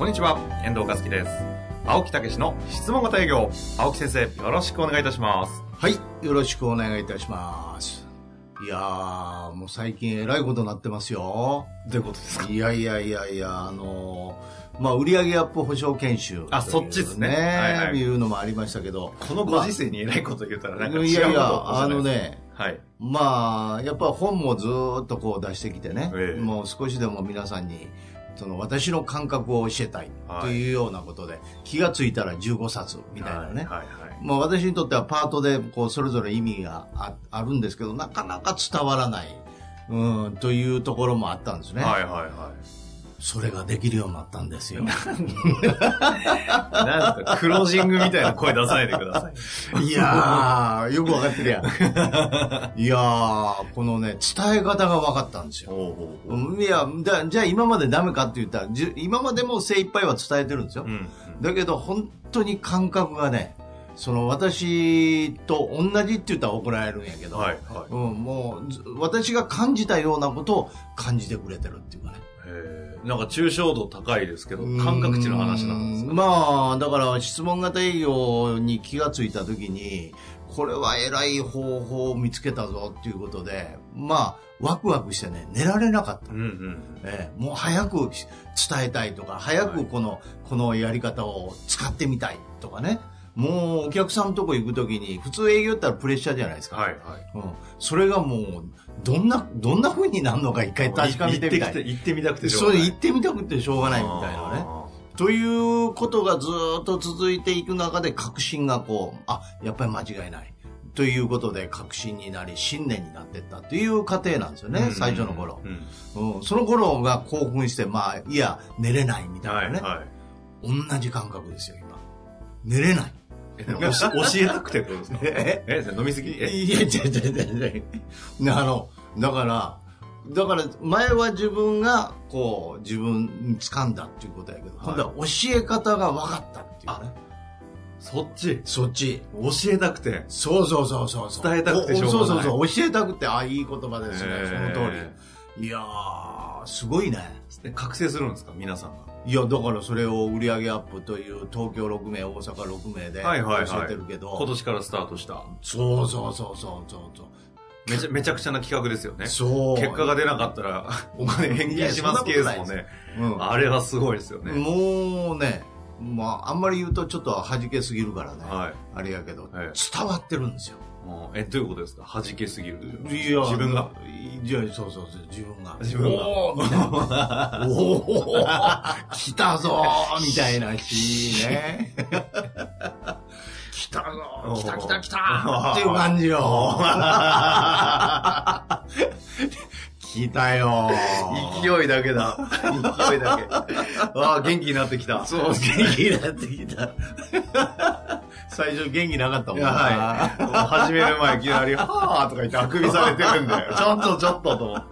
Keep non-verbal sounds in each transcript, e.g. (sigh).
こんにちは、遠藤和樹です。青木武の質問型営業。青木先生、よろしくお願いいたします。はい、よろしくお願いいたします。いやー、もう最近えらいことになってますよ。どういうことですか？いやいやいやいや、あのー、まあ、売上アップ保証研修、あそっちですねはいはいいうのもありましたけど。このご時世に偉いこと言ったらなんか違ういやいや、ことをあの。ね、はい。まあ、やっぱ本もずーっとこう出してきてね、ええもう少しでも皆さんに、その私の感覚を教えたいというようなことで、気がついたら15冊みたいなね。はいはい。まあ、私にとってはパートでこうそれぞれ意味がああるんですけどなかなか伝わらない、うん、というところもあったんですね、はいはいはい。それができるようになったんですよなんか、クロージングみたいな声出さないでください。いやーよくわかってるやん (laughs) いやーこのね伝え方が分かったんですよほうほういやだじゃあ今までダメかって言ったら今までも精一杯は伝えてるんですよ、うん。だけど本当に感覚がねその私と同じって言ったら怒られるんやけど、はいはい。うん、もうず私が感じたようなことを感じてくれてるっていうかねなんか抽象度高いですけど、感覚値の話なんですか？うんまあだから質問型営業に気がついた時にこれは偉い方法を見つけたぞっていうことでまあワクワクしてね寝られなかった、うんうん。ええもう早く伝えたいとか早くこの,、このやり方を使ってみたいとかねもうお客さんのとこ行く時に普通営業って言ったらプレッシャーじゃないですか、はいはい。うん、それがもうどんなどんな風になるのか一回確かめてみたい。行ってみたくてしょそうれがない。行ってみたくてしょうがないみたいなね。あということがずっと続いていく中で確信がこうあやっぱり間違いない。ということで確信になり信念になっていったという過程なんですよね、ー最初の頃、うん。うん、その頃が興奮してまあいや寝れないみたいなね、はいはい。同じ感覚ですよ今寝れない。教教え (laughs) たくてってことですか？え？え、飲みすぎ？え、いや、違う違う違う。あの、だから、だから前は自分がこう自分に掴んだっていうことやけど、今度は教え方が分かったっていうね。そっち？そっち。教えたくて。そうそうそうそうそう。伝えたくてしょうがないおそうそうそう。教えたくて、あ、いい言葉ですね。へそーの通り。いやー、すごいね。で覚醒するんですか？皆さんが。いや、だからそれを売上アップという東京6名、大阪6名ではいはいはい教えてるけど、今年からスタートした。そうそうそうそうそうそう。めちゃ、めちゃくちゃな企画ですよね。そう。結果が出なかったら、お金返金しますケースもね。うんあれはすごいですよね。もうね、まあ、あんまり言うとちょっと弾けすぎるからね。はい。あれやけど、はい伝わってるんですよ。え、どういうことですか？弾けすぎる。いや自分が？いや、そうそうそう、自分が。自分がお。おー来たぞーみたいな (laughs) しね。来たぞー (laughs) 来た来た来たーっていう感じよ。(laughs) 来たよー勢いだけだ。勢いだけ。(laughs) ああ、元気になってきた。そう、元気になってきた。最初元気なかったもんいや、はい。始める前いきなり、はーとか言ってあくびされてるんで、(laughs) ちょっとちょっとと思っ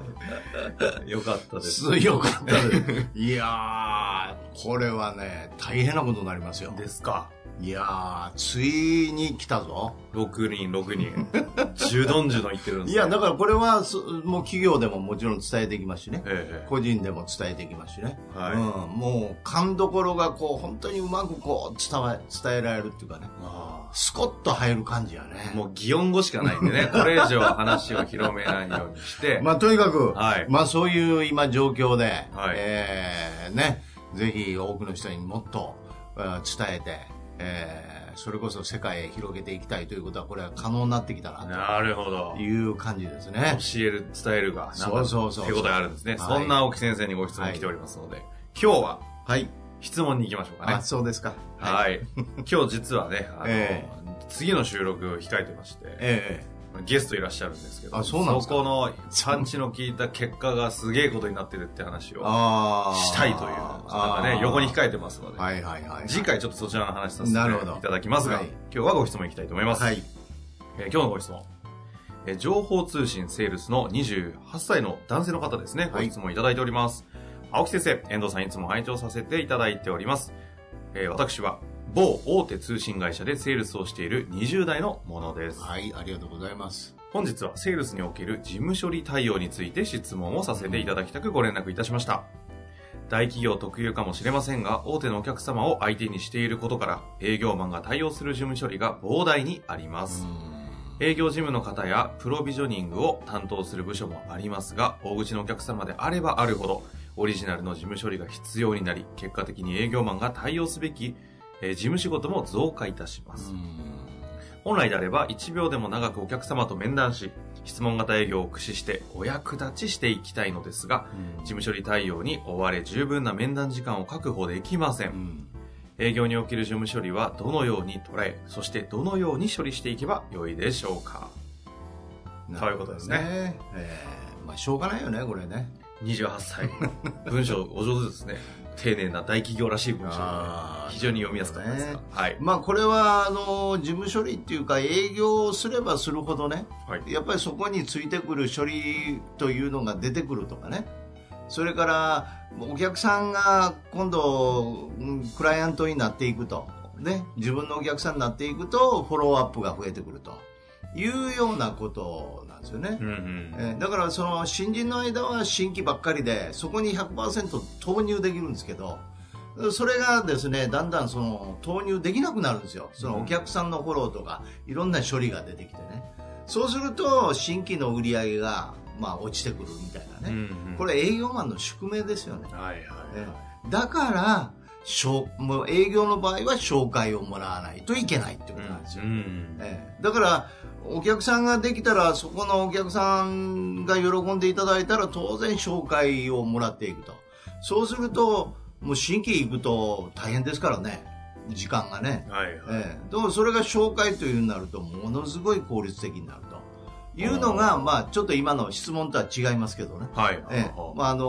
て。よかったです。強かったです。いやー、これはね、大変なことになりますよ。ですか。いやー、ついに来たぞ。6人、6人。ジュドンジュドン言ってるんですいや、だからこれは、すもう企業でももちろん伝えていきますしね。ええ個人でも伝えていきますしね。はいうん、もう、勘どころがこう、本当にうまくこう、伝わ、伝えられるっていうかね。あスコッと入る感じやあね。もう擬音語しかないんでね、(laughs) これ以上話を広めないようにして、(laughs) まあ、とにかく、はいまあ、そういう今状況で、はいえーね、ぜひ多くの人にもっと、えー伝えて、えーそれこそ世界へ広げていきたいということは、これは可能になってきたな、なるほどと。いう感じですね。教える、伝えるが、そうそうそう手応えあるんですね。はいそんな青木先生にご質問来ておりますので、今日ははい。質問に行きましょうかねあ、。そうですか。はい。今日実はね、あの、え次の収録を控えてまして、ええゲストいらっしゃるんですけど、あそうなんですか？このパンチの効いた結果がすげえことになってるって話をしたいという、なんかね、横に控えてますので、はいはいはい。次回ちょっとそちらの話させていただきますが、はい今日はご質問いきたいと思います。はい。えー今日のご質問。えー情報通信セールスの28歳の男性の方ですね。ご質問いただいております。青木先生、遠藤さんいつも拝聴させていただいております。えー私は某大手通信会社でセールスをしている20代のものです。はい、ありがとうございます。本日はセールスにおける事務処理対応について質問をさせていただきたくご連絡いたしました。大企業特有かもしれませんが、大手のお客様を相手にしていることから、営業マンが対応する事務処理が膨大にあります。営業事務の方やプロビジョニングを担当する部署もありますが、大口のお客様であればあるほど、オリジナルの事務処理が必要になり、結果的に営業マンが対応すべき、えー事務仕事も増加いたします。本来であれば1秒でも長くお客様と面談し、質問型営業を駆使してお役立ちしていきたいのですが、事務処理対応に追われ十分な面談時間を確保できません。うん営業における事務処理はどのように捉え、そしてどのように処理していけばよいでしょうかそういうことですね。えーまあ、しょうがないよね、これね。28歳。文章お上手ですね。丁寧な大企業らしい文章あー非常に読みやすかったですか、ねはい。まあ、これは、あの、事務処理っていうか、営業をすればするほどね、はい。やっぱりそこについてくる処理というのが出てくるとかね。それから、お客さんが今度、うんクライアントになっていくと。ね。自分のお客さんになっていくと、フォローアップが増えてくると。いうようなことなんですよね。うんうん。えーだからその新人の間は新規ばっかりでそこに100%投入できるんですけどそれがですねだんだんその投入できなくなるんですよそのお客さんのフォローとかいろんな処理が出てきてねそうすると新規の売り上げがまあ落ちてくるみたいなね、うんうんこれ営業マンの宿命ですよね、はいはいえはい。ーだからもう営業の場合は紹介をもらわないといけないってことなんですよ、うん。ええ。だからお客さんができたらそこのお客さんが喜んでいただいたら当然紹介をもらっていくと。そうするともう新規行くと大変ですからね。時間がね、はいはい。ええ、でもそれが紹介というになるとものすごい効率的になる。というのがまあちょっと今の質問とは違いますけどね。はい。ええ。まああの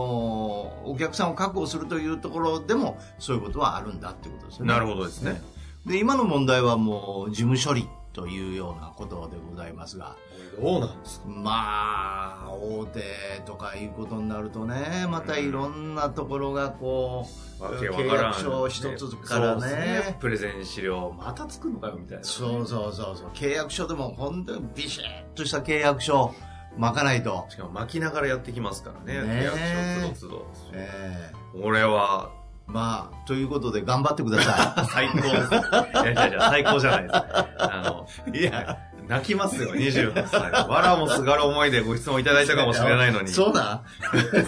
お客さんを確保するというところでもそういうことはあるんだってことですよね。なるほどですね。で今の問題はもう事務処理というようなことでございますが。どうなんですか。まあ大手とかいうことになるとねまたいろんなところがこう、わけわか契約書一つからそうですね。プレゼン資料、また作るのかよみたいな。そうそうそうそう。契約書でも本当にビシッとした契約書巻かないと、しかも巻きながらやってきますからね。ね契約書つどつど。ええ。俺は、まあということで頑張ってくださ最高です。いやいやいや、最高じゃないです。あの、いいや泣きますよ、28歳。わらもすがる思いでご質問いただいたかもしれないのに。そうだ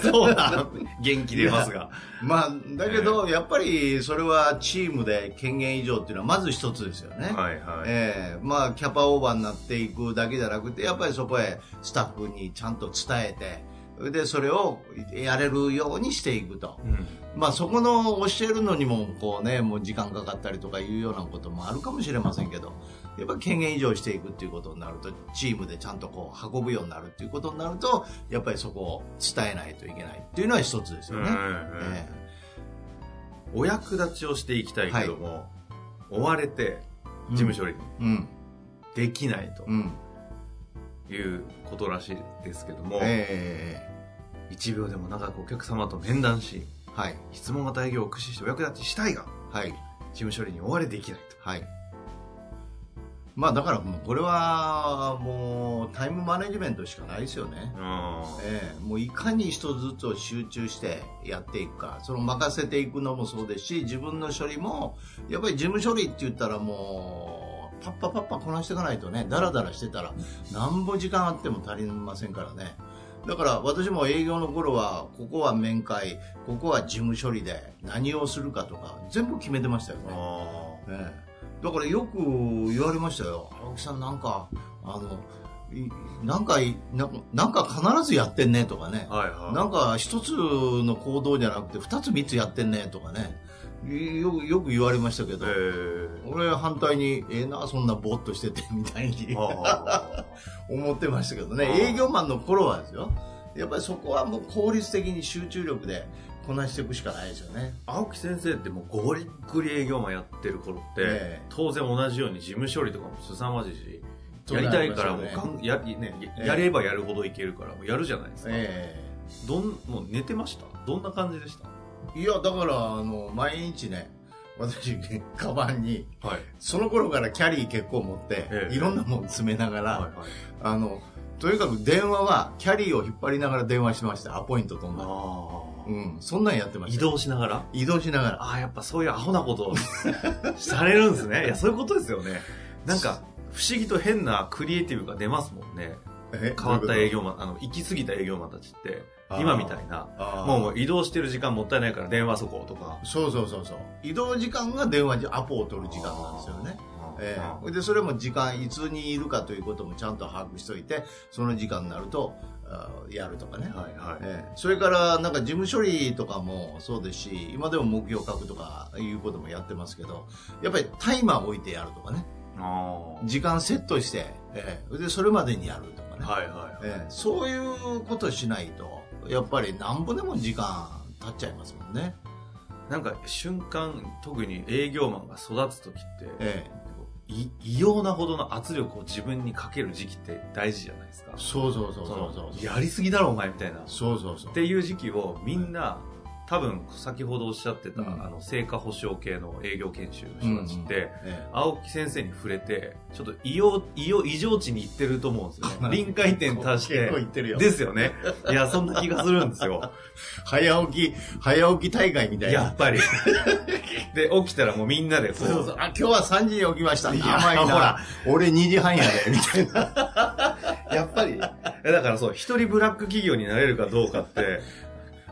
そうだ。元気出ますが。まあだけど、やっぱりそれはチームで権限以上っていうのはまず一つですよね、はいはい。ええまあキャパオーバーになっていくだけじゃなくてやっぱりそこへスタッフにちゃんと伝えてでそれをやれるようにしていくと、うん。まあそこの教えるのにもこうねもう時間かかったりとかいうようなこともあるかもしれませんけどやっぱ権限以上していくっていうことになるとチームでちゃんとこう運ぶようになるっていうことになるとやっぱりそこを伝えないといけないっていうのは一つですよね、お役立ちをしていきたいけども、追われてえ事務処理うん。できないとうん。いうことらしいですけども、え1秒でも長くお客様と面談し、えはい質問型営業を駆使してお役立ちしたいが、はい事務処理に追われできないと。はい。まあだからもうこれはもうタイムマネジメントしかないですよね。ええもういかに一つずつを集中してやっていくか、その任せていくのもそうですし、自分の処理も、やっぱり事務処理って言ったらもう、パッパパッパこなしていかないとね、ダラダラしてたら、何ぼ時間あっても足りませんからね。だから私も営業の頃は、ここは面会、ここは事務処理で何をするかとか、全部決めてましたよね。あええだからよく言われましたよ。青木さんなんか、あの、いなんかい、なんか必ずやってんねとかねあ。。はいはい。なんか一つの行動じゃなくて二つ三つやってんねとかね。よよく言われましたけど、えー、俺反対に、ええー、な、そんなぼーっとしてて、みたいに思ってましたけどね、営業マンの頃はですよ。やっぱりそこはもう効率的に集中力でこなしていくしかないですよね。青木先生ってもうゴリックリ営業マンやってる頃って、えー、当然同じように事務処理とかも凄まじいし、やりたいからもうかん、やね、やればやるほどいけるからもうやるじゃないですか。えー、どんもう寝てました？どんな感じでした？いやだからあの毎日ね私カバンに、はい、その頃からキャリー結構持って、ええ、いろんなもの詰めながら、はいはい、あのとにかく電話はキャリーを引っ張りながら電話しました。アポイント飛んだうん、そんなんやってました。移動しながら？移動しながら。ああやっぱそういうアホなこと (laughs) されるんですね。いやそういうことですよね。なんか不思議と変なクリエイティブが出ますもんね変わった営業マンあの行き過ぎた営業マンたちって今みたいなもう移動してる時間もったいないから電話そことか。そうそうそうそう。移動時間が電話にアポを取る時間なんですよね。えー、でそれも時間いつにいるかということもちゃんと把握しておいてその時間になるとやるとかね、はいはい。えー、それからなんか事務処理とかもそうですし今でも目標書くとかいうこともやってますけどやっぱりタイマー置いてやるとかね。時間セットして、えー、でそれまでにやるとかね、はいはいえー、そういうことしないと。やっぱりなんぼでも時間経っちゃいますもんね。なんか瞬間特に営業マンが育つ時って、ええ、異様なほどの圧力を自分にかける時期って大事じゃないですか。そうそうそうそうそう。やりすぎだろお前みたいな。そうそうそう。っていう時期をみんな多分先ほどおっしゃってた、うん、あの成果保証系の営業研修の人たちって、うんうん。え青木先生に触れてちょっと異様異様異常値にいってると思うんですよね。(laughs) 臨界点達してですよね。いやそんな気がするんですよ。(laughs) 早起き早起き大会みたいな。やっぱり。(laughs) で起きたらもうみんなでそうそう。あ今日は3時に起きました。甘いな。ほら。俺2時半やでみたいな。やっぱり。だからそう一人ブラック企業になれるかどうかって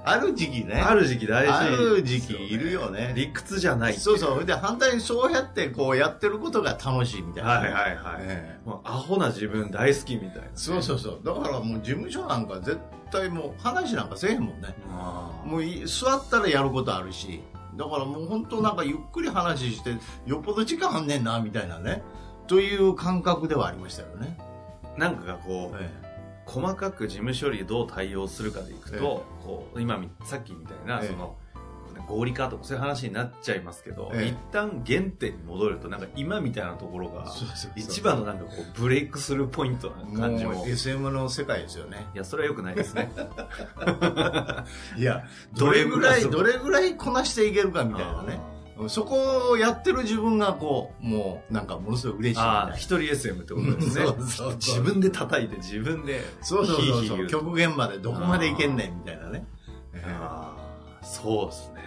ある時期ね。ある時期大事、ある時期いるよね。理屈じゃないそうそう。で、反対にそうやってこうやってることが楽しいみたいな。はいはいはい。えー、もうアホな自分大好きみたいな、ね、そうそうそう。だからもう事務所なんか絶対もう話なんかせえへんもんね。もう座ったらやることあるし。だからもう本当なんかゆっくり話して、よっぽど時間あんねんな、みたいなね。という感覚ではありましたよね。なんかこう、ええ細かく事務処理どう対応するかでいくと、こう今さっきみたいな、その合理化とかそういう話になっちゃいますけど、一旦原点に戻るとなんか今みたいなところが一番のなんかこうブレイクするポイントな感じも。SM の世界ですよね。いやそれはよくないですね。(laughs) いやどれぐらいどれぐらいこなしていけるかみたいなねそこをやってる自分がこう、もうなんかものすごい嬉しいああ、一人 SM ってことですね。(laughs) そうそう自分で叩いて自分で。そうそうそうそう。極限までどこまでいけんねんみたいなね。ああ、そうですね。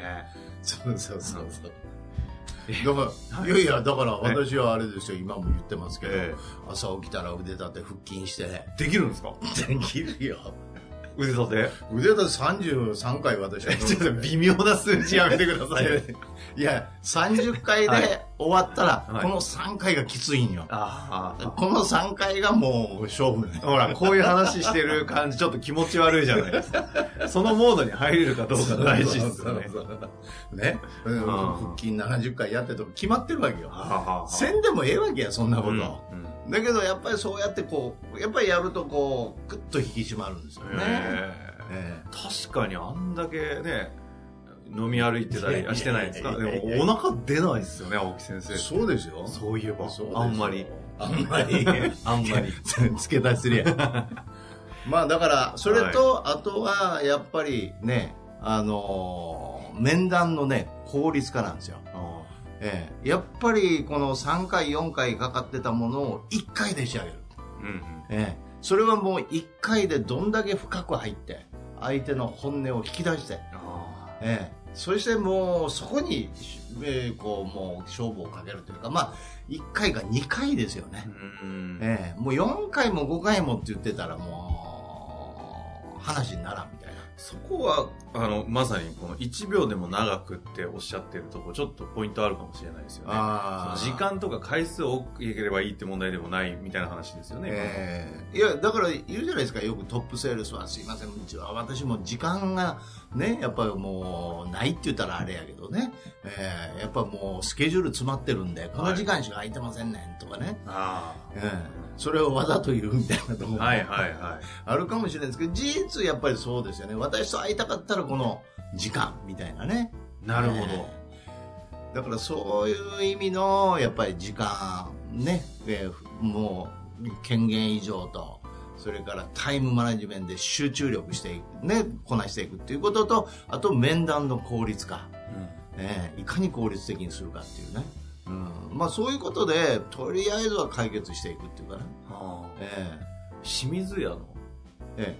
そうそうそうそう。だから、いやいや、だから私はあれですよ、今も言ってますけど、朝起きたら腕立て腹筋して。できるんですか？(laughs) できるよ。腕立て？腕立て33回私は。(laughs) ちょっと微妙な数字やめてください。(laughs) いや、30回で終わったら、この3回がきついんよ。この3回がもう勝負ね。ほら、こういう話してる感じ、ちょっと気持ち悪いじゃないですか。(laughs) そのモードに入れるかどうか大事ですよね。ね。腹筋70回やってとか決まってるわけよ。せんでもええわけや、そんなこと。だけどやっぱりそうやってこうやっぱりやるとこうグッと引き締まるんですよね、えー、確かにあんだけね飲み歩いてたりしてないですか？でもお腹出ないですよね青木先生。そうですよそういえば。あんまり。あんまり。(laughs) あんまり。(laughs) 付け足しすりゃ。(laughs) まあだからそれと、はい、あとはやっぱりねあのー、面談のね効率化なんですよ。えー、やっぱりこの3回4回かかってたものを1回で仕上げる、うんうん、えー、それはもう1回でどんだけ深く入って相手の本音を引き出して、えー、そしてもうそこに、えー、こうもう勝負をかけるというかまあ1回か2回ですよね、うん、えー、もう4回も5回もって言ってたらもう話にならんみたいな。そこは、あの、まさにこの1秒でも長くっておっしゃってるとこ、ちょっとポイントあるかもしれないですよね。時間とか回数を多ければいいって問題でもないみたいな話ですよね。えー、いや、だから言うじゃないですか、よくトップセールスはすいません、私も時間がね、やっぱりもう、ないって言ったらあれやけどね、えー、やっぱもうスケジュール詰まってるんで、この時間しか空いてませんねんとかね。はい、えー、それをわざと言うみたいなところはいはいはい。あるかもしれないですけど、事実やっぱりそうですよね。私と会いたかったらこの時間みたいなね。なるほど。えー、だからそういう意味の、やっぱり時間、ね、えー、もう、権限以上と、それからタイムマネジメントで集中力していく、ね、こなしていくっていうことと、あと面談の効率化。うん、えー、いかに効率的にするかっていうね。うん、まあそういうことで、とりあえずは解決していくっていうかね。はあ、えー、清水屋の、え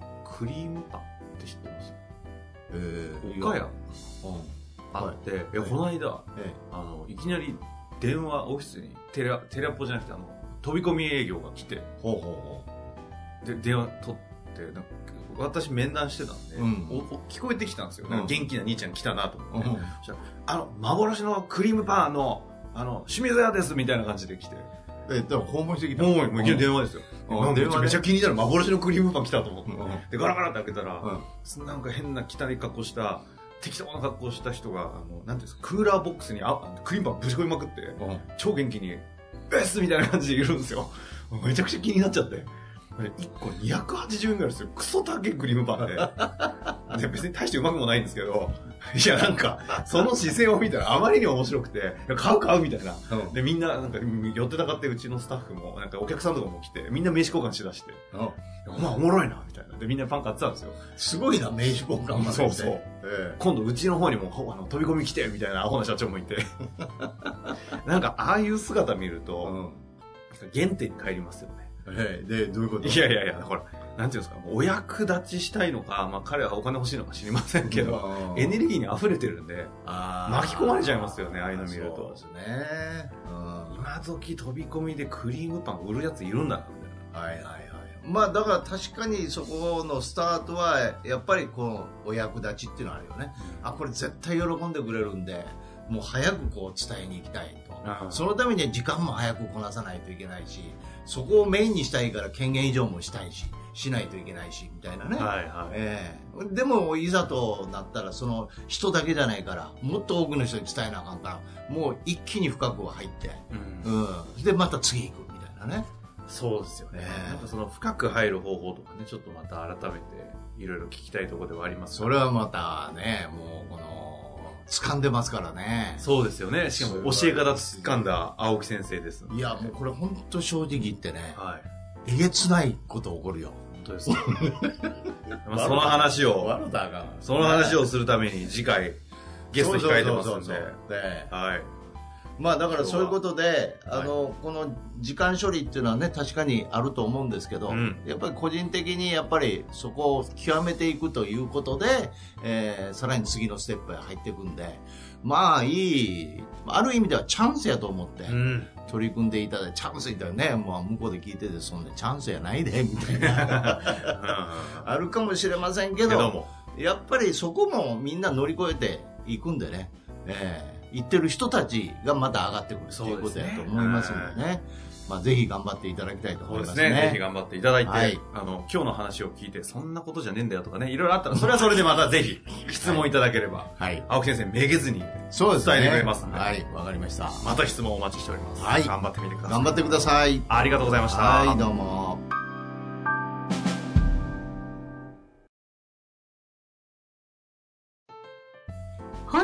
ー、クリームパンって知ってます？えー、岡屋、うん、あって、はい、いや、この間、えー、あの、いきなり電話、オフィスにテレテレアポじゃなくて、あの、飛び込み営業が来て、ほうほうほうで、電話取って、私面談してたんで、うん、お聞こえてきたんですよ。元気な兄ちゃん来たなと思って。うん、あの、幻のクリームパンの、あの、清水屋ですみたいな感じで来て。え、だから訪問してきた訪問、もう電話ですよ。電話めちゃ気になる幻のクリームパン来たと思って。で、ガラガラって開けたら、なんか変な汚い格好した、適当な格好した人が、あの、なんていうんですか、クーラーボックスにあクリームパンぶち込みまくって、超元気に、ベースみたいな感じでいるんですよ。めちゃくちゃ気になっちゃって。1個280円ぐらいですよ。クソ高いクリームパンで。(laughs) で別に大してうまくもないんですけど、いやなんか、その姿勢を見たらあまりに面白くて、買う買うみたいな。うん、で、みんな、なんか、寄ってたかってうちのスタッフも、なんかお客さんとかも来て、みんな名刺交換しだして、うん、まあおもろいな、みたいな。で、みんなパン買ってたんですよ。すごいな、名刺交換までそうそう。えー、今度うちの方にもあの飛び込み来て、みたいなアホな社長もいて。(laughs) なんか、ああいう姿見ると、うん、原点に帰りますよね。えー、で、どういうこと？いやいやいや、ほら、なんていうんですか、お役立ちしたいのか、まあ彼はお金欲しいのか知りませんけど、エネルギーに溢れてるんで、巻き込まれちゃいますよね、ああいうの見ると。そうですね。今時飛び込みでクリームパン売るやついるんだな、みたいな。はいはいはい。まあだから確かにそこのスタートは、やっぱりこのお役立ちっていうのはあるよね。あ、これ絶対喜んでくれるんで、もう早くこう伝えに行きたいと。そのためには時間も早くこなさないといけないし、そこをメインにしたいから権限以上もしたいし、しないといけないし、みたいなね。はいはい。えー、でも、いざとなったら、その人だけじゃないから、もっと多くの人に伝えなあかんから、もう一気に深く入って、うん、うん。で、また次行く、みたいなね。そうですよね。えー、なんかその深く入る方法とかね、ちょっとまた改めて、いろいろ聞きたいところではあります、それはまたね、もう、この、掴んでますからね。そうですよね。しかも教え方掴んだ青木先生です。いや、もうこれ本当正直言ってね、はい、えげつないこと起こるよ。本当ですね。(laughs) まあその話を、その話をするために次回、ゲスト控えてますんで。はい。まあだからそういうことで、あの、はい、この時間処理っていうのはね、確かにあると思うんですけど、うん、やっぱり個人的にやっぱりそこを極めていくということで、えー、さらに次のステップへ入っていくんで、まあいい、ある意味ではチャンスやと思って、取り組んでいただいて、チャンスいったらね、まあ向こうで聞いてて、そんなチャンスやないで、みたいな、あるかもしれませんけど、やっぱりそこもみんな乗り越えていくんでね、えー行ってる人たちがまた上がってくるということだと思いますのでね。まあ、ぜひ頑張っていただきたいと思いますね。そうですね。ぜひ頑張っていただいて、はい、あの、今日の話を聞いて、そんなことじゃねえんだよとかね、いろいろあったら、それはそれでまたぜひ、質問いただければ、はい。青木先生、めげずに、そうですね。伝えてくれますんで。はい、わかりました。また質問お待ちしております。はい。頑張ってみてください。頑張ってください。ありがとうございました。はい、どうも。